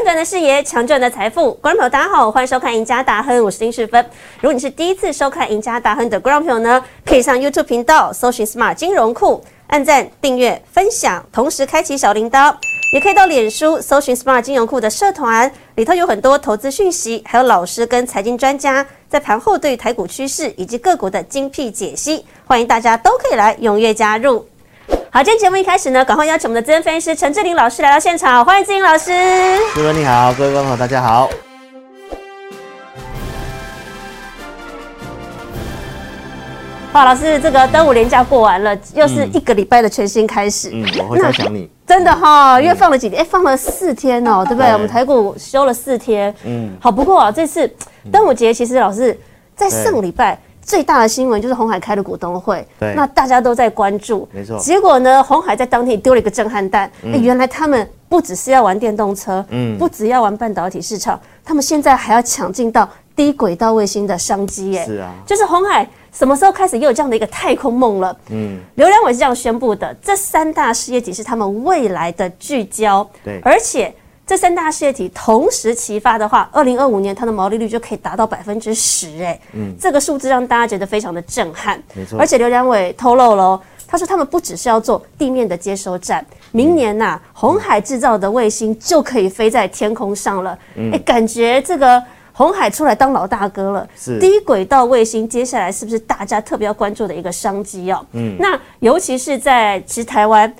短短的视野，强壮的财富。观众朋友，大家好，欢迎收看《赢家大亨》，我是丁世芬。如果你是第一次收看《赢家大亨》的观众朋友呢，可以上 YouTube 频道搜寻 “Smart 金融库”，按赞、订阅、分享，同时开启小铃铛。也可以到脸书搜寻 “Smart 金融库”的社团，里头有很多投资讯息，还有老师跟财经专家在盘后对台股趋势以及个股的精辟解析，欢迎大家都可以来踊跃加入。好，今天节目一开始呢，赶快邀请我们的资深分析师陈志玲老师来到现场，欢迎志玲老师。主持人你好，各位观众大家好。哇，老师，这个端午连假过完了，又是一个礼拜的全新开始。嗯，我会在想你。真的哈，因为放了几天，哎，放了四天哦，对不对？我们台股休了四天。嗯，好，不过啊，这次端午节其实老师在上个礼拜最大的新闻就是红海开了股东会，对，那大家都在关注。没错。结果呢，红海在当天丢了一个震撼弹，哎，原来他们不只是要玩电动车，嗯，不只要玩半导体市场，他们现在还要抢进到低轨道卫星的商机，哎，是啊，就是红海。什么时候开始也有这样的一个太空梦了？嗯，刘良伟是这样宣布的：这三大事业体是他们未来的聚焦。对，而且这三大事业体同时齐发的话，二零二五年它的毛利率就可以达到百分之十。哎，嗯，这个数字让大家觉得非常的震撼。没错，而且刘良伟透露了，他说他们不只是要做地面的接收站，明年呐，红海制造的卫星就可以飞在天空上了。哎，感觉这个。红海出来当老大哥了，是低轨道卫星，接下来是不是大家特别要关注的一个商机哦？嗯，那尤其是在其实台湾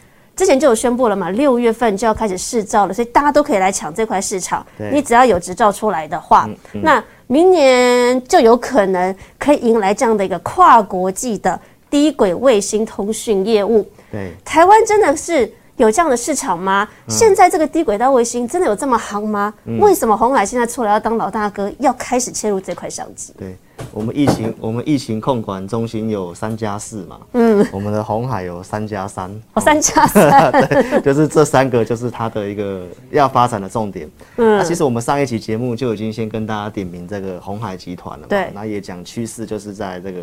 之前就有宣布了嘛，六月份就要开始试照了，所以大家都可以来抢这块市场。你只要有执照出来的话，那明年就有可能可以迎来这样的一个跨国际的低轨卫星通讯业务。对，台湾真的是。有这样的市场吗？现在这个低轨道卫星真的有这么夯吗？为什么红海现在出来要当老大哥，要开始切入这块商机？对我们疫情，我们疫情控管中心有三加四嘛，嗯，我们的红海有三加三，哦，三加三，对，就是这三个就是它的一个要发展的重点。嗯，那其实我们上一期节目就已经先跟大家点名这个红海集团了嘛，对，那也讲趋势就是在这个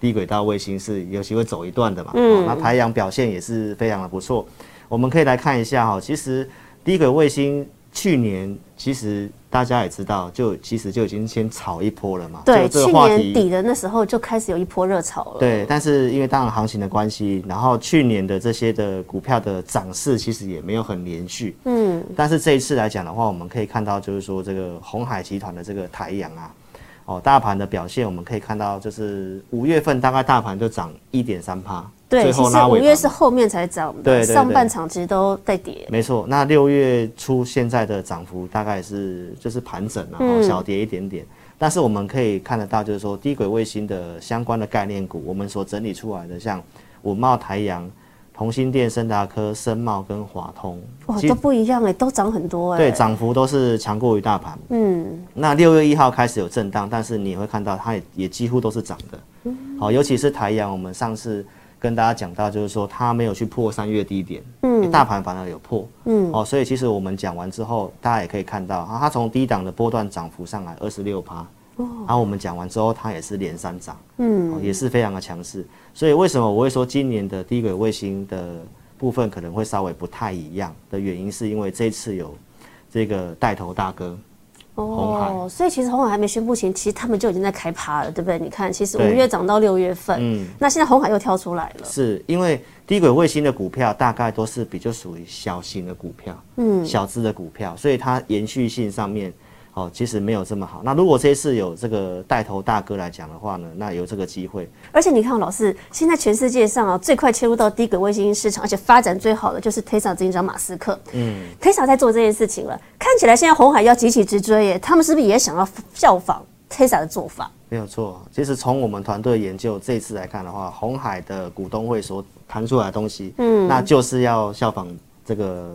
低轨道卫星是有机会走一段的嘛，嗯，那台阳表现也是非常的不错。我们可以来看一下哈，其实低轨卫星去年其实大家也知道，就其实就已经先炒一波了嘛。对，去年底的那时候就开始有一波热炒了。对，但是因为当然行情的关系，然后去年的这些的股票的涨势其实也没有很连续。嗯。但是这一次来讲的话，我们可以看到就是说这个红海集团的这个台阳啊，哦，大盘的表现我们可以看到，就是五月份大概大盘就涨一点三趴。对，其实五月是后面才涨的，上半场其实都在跌。没错，那六月初现在的涨幅大概是就是盘整然后小跌一点点。但是我们可以看得到，就是说低轨卫星的相关的概念股，我们所整理出来的，像五茂、台阳、同心电、森达科、森茂跟华通，哇，都不一样哎，都涨很多哎。对，涨幅都是强过于大盘。嗯，那六月一号开始有震荡，但是你会看到它也也几乎都是涨的。好，尤其是台阳，我们上次。跟大家讲到，就是说它没有去破三月低点，嗯，大盘反而有破，嗯，哦，所以其实我们讲完之后，大家也可以看到，它从低档的波段涨幅上来二十六趴，哦，然后我们讲完之后，它也是连三涨，嗯，也是非常的强势。所以为什么我会说今年的低轨卫星的部分可能会稍微不太一样的原因，是因为这次有这个带头大哥。哦，所以其实红海还没宣布前，其实他们就已经在开趴了，对不对？你看，其实五月涨到六月份，嗯，那现在红海又跳出来了。是因为低轨卫星的股票大概都是比较属于小型的股票，嗯，小资的股票，所以它延续性上面。哦，其实没有这么好。那如果这一次有这个带头大哥来讲的话呢，那有这个机会。而且你看，老师，现在全世界上啊，最快切入到低轨卫星市场，而且发展最好的就是 Tesla 执行长马斯克。嗯，Tesla 在做这件事情了，看起来现在红海要急起直追耶。他们是不是也想要效仿 Tesla 的做法？没有错。其实从我们团队研究这次来看的话，红海的股东会所谈出来的东西，嗯，那就是要效仿这个。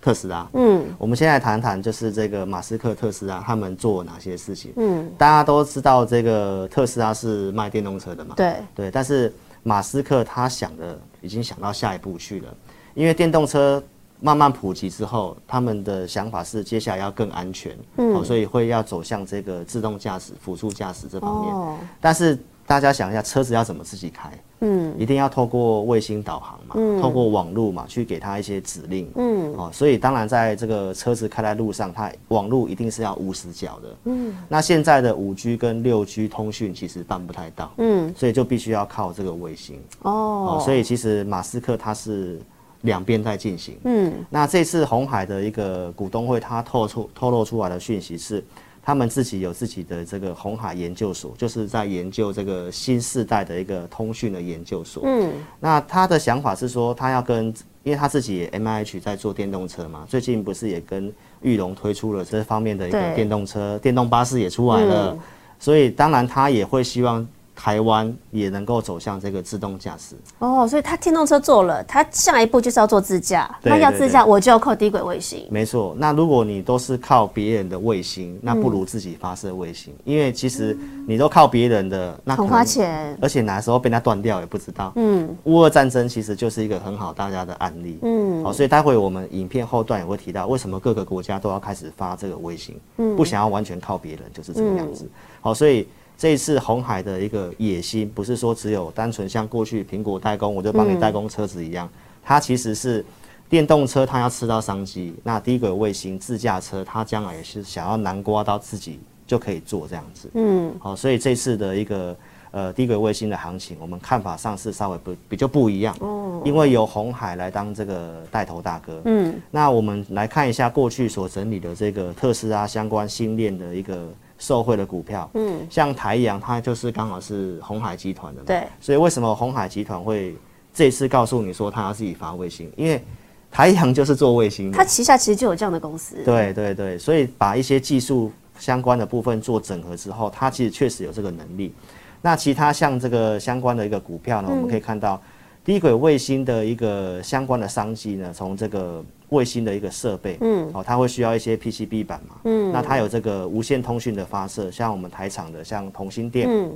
特斯拉，嗯，我们现在谈谈就是这个马斯克特斯拉他们做哪些事情，嗯，大家都知道这个特斯拉是卖电动车的嘛，对。对，但是马斯克他想的已经想到下一步去了，因为电动车慢慢普及之后，他们的想法是接下来要更安全，嗯，所以会要走向这个自动驾驶、辅助驾驶这方面，哦。但是。大家想一下，车子要怎么自己开？嗯，一定要透过卫星导航嘛，透过网络嘛，去给它一些指令。嗯，哦，所以当然在这个车子开在路上，它网络一定是要无死角的。嗯，那现在的五 G 跟六 G 通讯其实办不太到。嗯，所以就必须要靠这个卫星。哦，所以其实马斯克他是两边在进行。嗯，那这次红海的一个股东会，他透出透露出来的讯息是。他们自己有自己的这个红海研究所，就是在研究这个新时代的一个通讯的研究所。嗯，那他的想法是说，他要跟，因为他自己 M I H 在做电动车嘛，最近不是也跟玉龙推出了这方面的一个电动车、电动巴士也出来了，所以当然他也会希望。台湾也能够走向这个自动驾驶哦，所以他电动车做了，他下一步就是要做自驾。那要自驾，我就要靠低轨卫星。没错，那如果你都是靠别人的卫星，那不如自己发射卫星，因为其实你都靠别人的，那很花钱，而且哪时候被它断掉也不知道。嗯，乌俄战争其实就是一个很好大家的案例。嗯，好，所以待会我们影片后段也会提到，为什么各个国家都要开始发这个卫星，嗯不想要完全靠别人，就是这个样子。好，所以。这一次红海的一个野心，不是说只有单纯像过去苹果代工，我就帮你代工车子一样，它其实是电动车，它要吃到商机。那低轨卫星自驾车，它将来也是想要南瓜到自己就可以做这样子。嗯，好，所以这次的一个呃低轨卫星的行情，我们看法上是稍微不比较不一样。哦，因为由红海来当这个带头大哥。嗯，那我们来看一下过去所整理的这个特斯拉相关新链的一个。受贿的股票，嗯，像台阳，它就是刚好是红海集团的，对，所以为什么红海集团会这次告诉你说他要自己发卫星？因为台阳就是做卫星，它旗下其实就有这样的公司，对对对，所以把一些技术相关的部分做整合之后，它其实确实有这个能力。那其他像这个相关的一个股票呢，我们可以看到低轨卫星的一个相关的商机呢，从这个。卫星的一个设备，嗯，哦，它会需要一些 PCB 板嘛，嗯，那它有这个无线通讯的发射，像我们台厂的，像同心电，嗯，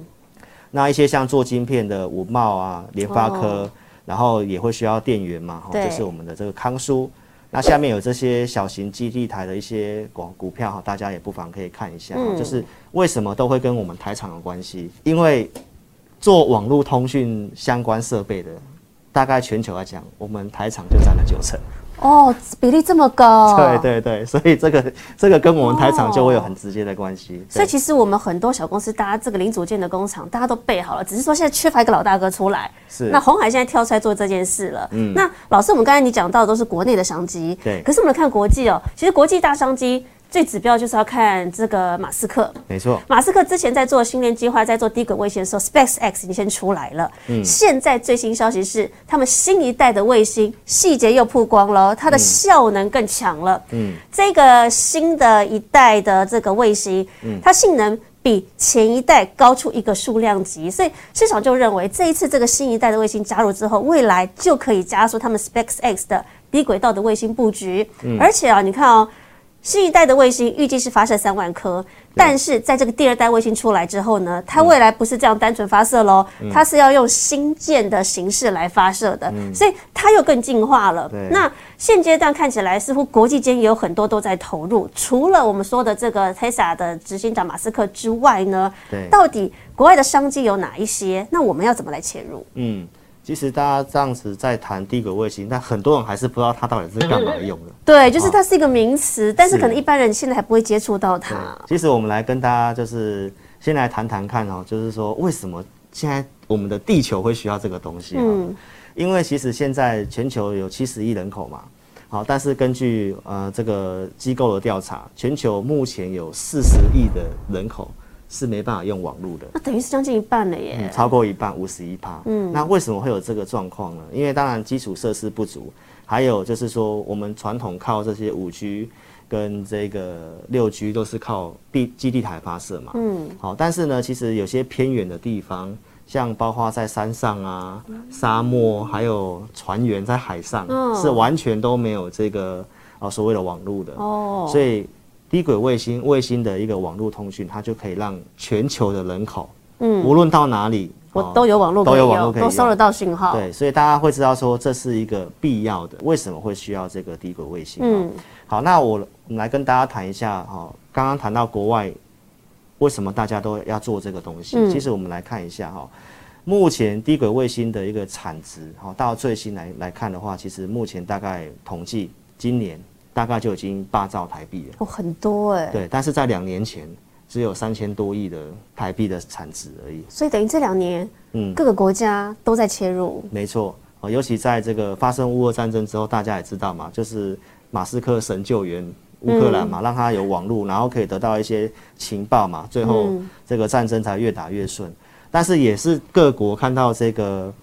那一些像做晶片的五茂啊、联发科，然后也会需要电源嘛，哈，就是我们的这个康舒，那下面有这些小型基地台的一些股股票哈，大家也不妨可以看一下，就是为什么都会跟我们台厂有关系？因为做网络通讯相关设备的，大概全球来讲，我们台厂就占了九成。哦，比例这么高，对对对，所以这个这个跟我们台厂就会有很直接的关系。所以其实我们很多小公司，大家这个零组件的工厂，大家都备好了，只是说现在缺乏一个老大哥出来。是。那红海现在跳出来做这件事了。嗯。那老师，我们刚才你讲到的都是国内的商机。对。可是我们看国际哦，其实国际大商机。最指标就是要看这个马斯克，没错。马斯克之前在做星链计划，在做低轨卫星的时候，Space X 已经先出来了。嗯，现在最新消息是，他们新一代的卫星细节又曝光了，它的效能更强了。嗯，这个新的一代的这个卫星，嗯，它性能比前一代高出一个数量级，所以市场就认为这一次这个新一代的卫星加入之后，未来就可以加速他们 Space X 的低轨道的卫星布局。嗯，而且啊，你看哦。新一代的卫星预计是发射三万颗，但是在这个第二代卫星出来之后呢，它未来不是这样单纯发射喽，它是要用新建的形式来发射的，所以它又更进化了。那现阶段看起来，似乎国际间也有很多都在投入，除了我们说的这个 Tesla 的执行长马斯克之外呢，到底国外的商机有哪一些？那我们要怎么来切入？嗯。其实大家这样子在谈低轨卫星，但很多人还是不知道它到底是干嘛用的。对，就是它是一个名词，但是可能一般人现在还不会接触到它。其实我们来跟大家就是先来谈谈看哦，就是说为什么现在我们的地球会需要这个东西？嗯，因为其实现在全球有七十亿人口嘛，好，但是根据呃这个机构的调查，全球目前有四十亿的人口。是没办法用网络的，那等于是将近一半了耶，超过一半，五十一趴。嗯，那为什么会有这个状况呢？因为当然基础设施不足，还有就是说我们传统靠这些五 G 跟这个六 G 都是靠地基地台发射嘛。嗯，好，但是呢，其实有些偏远的地方，像包括在山上啊、沙漠，还有船员在海上，是完全都没有这个啊所谓的网络的。哦，所以。低轨卫星卫星的一个网络通讯，它就可以让全球的人口，嗯，无论到哪里，我都有网络，都有网络可以都收得到信号。对，所以大家会知道说这是一个必要的。为什么会需要这个低轨卫星？嗯，好，那我我们来跟大家谈一下哈，刚刚谈到国外为什么大家都要做这个东西？其实我们来看一下哈，目前低轨卫星的一个产值哈，到最新来来看的话，其实目前大概统计今年大概就已经八兆台币了。哦，很多哎。对，但是在两年前只有三千多亿的台币的产值而已。所以等于这两年，嗯，各个国家都在切入。没错，哦，尤其在这个发生乌俄战争之后，大家也知道嘛，就是马斯克神救援。乌克兰嘛，让他有网络，然后可以得到一些情报嘛，最后这个战争才越打越顺。但是也是各国看到这个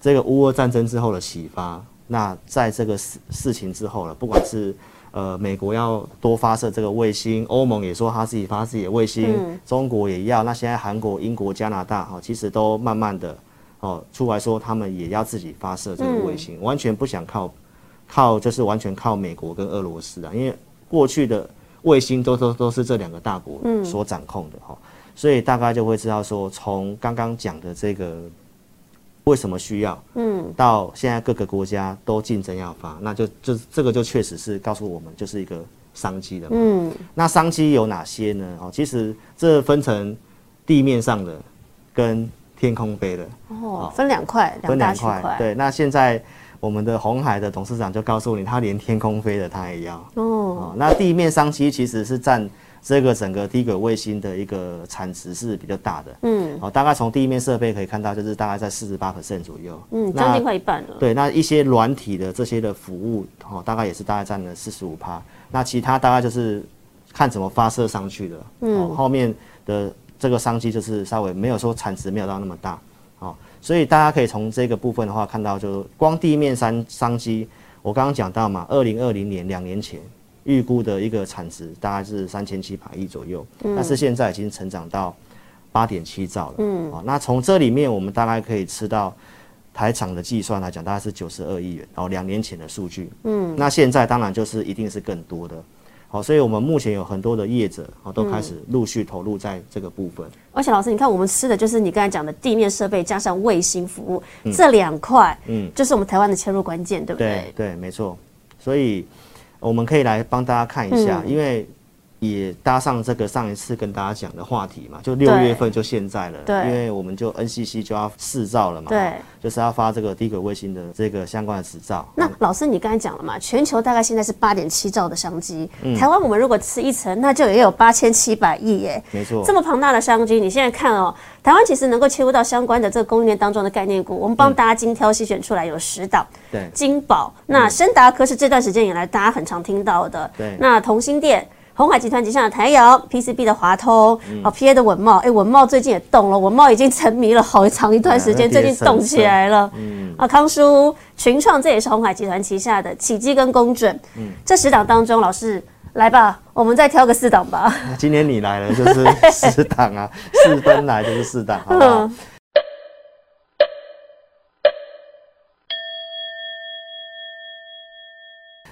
这个乌俄战争之后的启发，那在这个事事情之后了，不管是呃美国要多发射这个卫星，欧盟也说他自己发自己的卫星，中国也要，那现在韩国、英国、加拿大哈，其实都慢慢的哦出来说他们也要自己发射这个卫星，完全不想靠靠就是完全靠美国跟俄罗斯啊，因为。过去的卫星都都都是这两个大国所掌控的哈，所以大概就会知道说，从刚刚讲的这个为什么需要，嗯，到现在各个国家都竞争要发，那就就这个就确实是告诉我们就是一个商机的，嗯，那商机有哪些呢？哦，其实这分成地面上的跟天空飞的，哦，分两块，分两块，对，那现在。我们的红海的董事长就告诉你，他连天空飞的他也要。哦。那地面商机其实是占这个整个低轨卫星的一个产值是比较大的，嗯，哦，大概从地面设备可以看到，就是大概在四十八 percent 左右，嗯，将近快一半了。对，那一些软体的这些的服务，哦，大概也是大概占了四十五趴。那其他大概就是看怎么发射上去的，嗯，后面的这个商机就是稍微没有说产值没有到那么大，哦。所以大家可以从这个部分的话看到，就光地面商商机，我刚刚讲到嘛，二零二零年两年前预估的一个产值大概是三千七百亿左右，但是现在已经成长到八点七兆了。嗯，哦，那从这里面我们大概可以吃到台厂的计算来讲，大概是九十二亿元，然后两年前的数据。嗯，那现在当然就是一定是更多的。好，所以我们目前有很多的业者啊，都开始陆续投入在这个部分。而且老师，你看我们吃的就是你刚才讲的地面设备加上卫星服务这两块，嗯，就是我们台湾的切入关键，对不对？对，没错。所以我们可以来帮大家看一下，因为。也搭上这个上一次跟大家讲的话题嘛，就六月份就现在了，对，因为我们就 NCC 就要试照了嘛，对，就是要发这个低轨卫星的这个相关的执照。那老师，你刚才讲了嘛，全球大概现在是八点七兆的商机，台湾我们如果吃一层，那就也有八千七百亿耶，没错，这么庞大的商机，你现在看哦，台湾其实能够切入到相关的这个供应链当中的概念股，我们帮大家精挑细选出来有十档，对，金宝，那深达科是这段时间以来大家很常听到的，对，那同心店。红海集团旗下的台阳 PCB 的华通，哦 PA 的文茂，哎文茂最近也动了，文茂已经沉迷了 好长一段时间，最近动起来了。嗯，啊康叔群创这也是红海集团旗下的启基跟公准。嗯，这十档当中，老师来吧，我们再挑个四档吧。今天你来了就是 四档啊，四分来就是四档，好不好？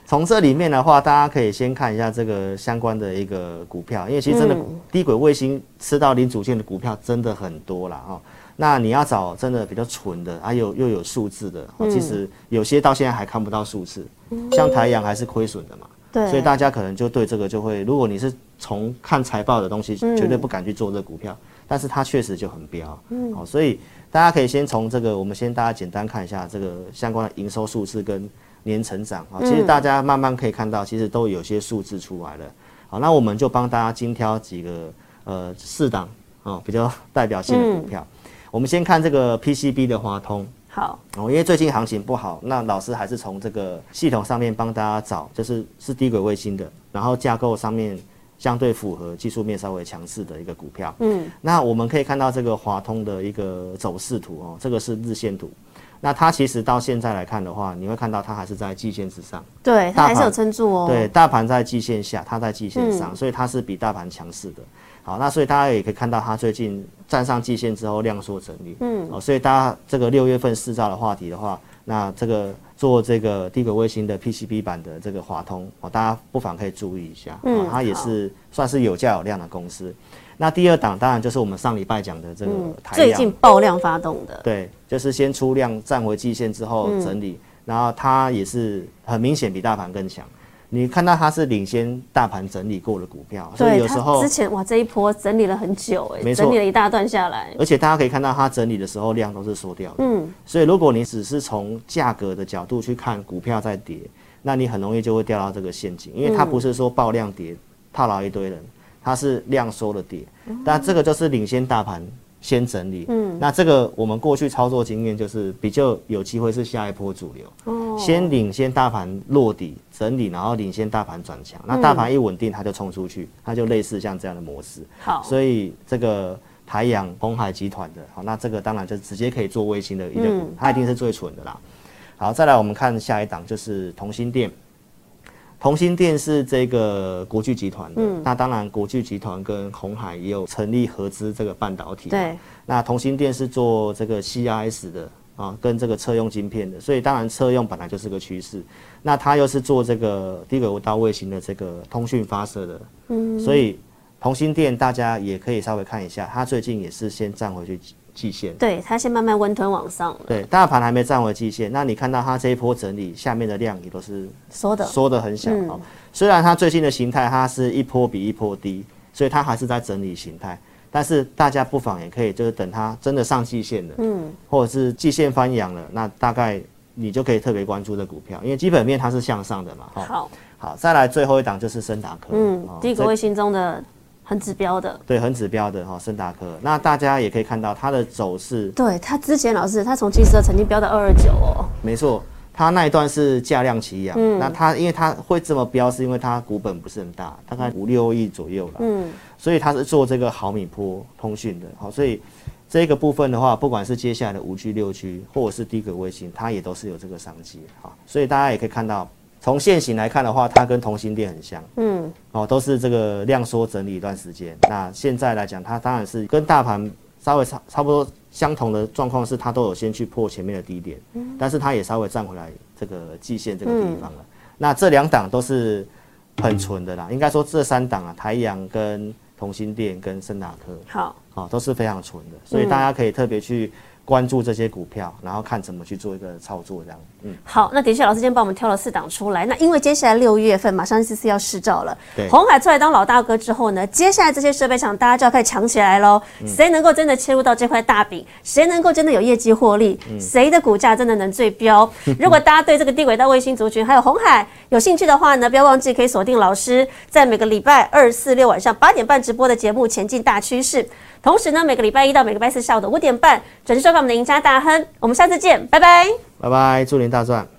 从这里面的话，大家可以先看一下这个相关的一个股票，因为其实真的低轨卫星吃到零组件的股票真的很多啦哈。那你要找真的比较纯的，还有又有数字的，其实有些到现在还看不到数字，像台阳还是亏损的嘛。对。所以大家可能就对这个就会，如果你是从看财报的东西，绝对不敢去做这股票，但是它确实就很彪。嗯。好，所以大家可以先从这个，我们先大家简单看一下这个相关的营收数字跟。年成长啊，其实大家慢慢可以看到，其实都有些数字出来了。好，那我们就帮大家精挑几个呃四档啊比较代表性的股票。我们先看这个 PCB 的华通。好，哦，因为最近行情不好，那老师还是从这个系统上面帮大家找，就是是低轨卫星的，然后架构上面相对符合技术面稍微强势的一个股票。嗯，那我们可以看到这个华通的一个走势图哦，这个是日线图。那它其实到现在来看的话，你会看到它还是在季线之上，对，它还是有撑住哦。对，大盘在季线下，它在季线上，所以它是比大盘强势的。好，那所以大家也可以看到，它最近站上季线之后量缩整理，嗯，哦，所以大家这个六月份四兆的话题的话，那这个做这个低轨卫星的 PCB 版的这个华通，哦，大家不妨可以注意一下，嗯，它也是算是有价有量的公司。那第二档当然就是我们上礼拜讲的这个台最近爆量发动的，对，就是先出量站回季线之后整理，然后它也是很明显比大盘更强。你看到它是领先大盘整理过的股票，所以有时候之前哇这一波整理了很久哎，没错。整理了一大段下来，而且大家可以看到它整理的时候量都是缩掉的，嗯，所以如果你只是从价格的角度去看股票在跌，那你很容易就会掉到这个陷阱，因为它不是说爆量跌套牢一堆人，它是量缩的跌，但这个就是领先大盘先整理，嗯，那这个我们过去操作经验就是比较有机会是下一波主流，哦，先领先大盘落底整理，然后领先大盘转强，那大盘一稳定它就冲出去，它就类似像这样的模式，好，所以这个台阳红海集团的，好，那这个当然就直接可以做卫星的一个股，它一定是最蠢的啦。好，再来我们看下一档就是同心店。同心店是这个国巨集团的，那当然国巨集团跟红海也有成立合资这个半导体。对，那同心店是做这个 CIS 的啊，跟这个车用晶片的，所以当然车用本来就是个趋势。那它又是做这个低轨道卫星的这个通讯发射的，嗯，所以同心店大家也可以稍微看一下，它最近也是先站回去。季线，对它先慢慢温吞往上。对，大盘还没站回季线，那你看到它这一波整理，下面的量也都是缩的，缩的很小哦。虽然它最近的形态它是一波比一波低，所以它还是在整理形态。但是大家不妨也可以就是等它真的上季线了，嗯，或者是季线翻阳了，那大概你就可以特别关注这股票，因为基本面它是向上的嘛。好，好，再来最后一档就是深达科，嗯，第一个卫星中的。很指标的，对，很指标的哈，森达科。那大家也可以看到它的走势，对它之前老师，它从七十二曾经飙到二二九哦，没错，它那一段是价量齐扬。嗯，那它因为它会这么飙，是因为它股本不是很大，大概五六亿左右了。嗯，所以它是做这个毫米波通讯的，好，所以这个部分的话，不管是接下来的五 G、六 G，或者是低轨卫星，它也都是有这个商机。好，所以大家也可以看到。从现形来看的话，它跟同心店很像，嗯，哦，都是这个量缩整理一段时间。那现在来讲，它当然是跟大盘稍微差差不多相同的状况，是它都有先去破前面的低点，嗯，但是它也稍微站回来这个季线这个地方了。那这两档都是很纯的啦，应该说这三档啊，台阳跟同心店跟森达科，好，好都是非常纯的，所以大家可以特别去。关注这些股票，然后看怎么去做一个操作，这样。嗯，好，那的确，老师今天帮我们挑了四档出来。那因为接下来六月份马上 C C 要试照了，对，红海出来当老大哥之后呢，接下来这些设备厂大家就要开始抢起来喽。谁能够真的切入到这块大饼？谁能够真的有业绩获利？谁的股价真的能最标？如果大家对这个低轨道卫星族群还有红海有兴趣的话呢，不要忘记可以锁定老师在每个礼拜二、四、六晚上八点半直播的节目《前进大趋势》。同时呢，每个礼拜一到每个礼拜四下午的五点半，准时收看我们的赢家大亨。我们下次见，拜拜，拜拜，祝您大赚。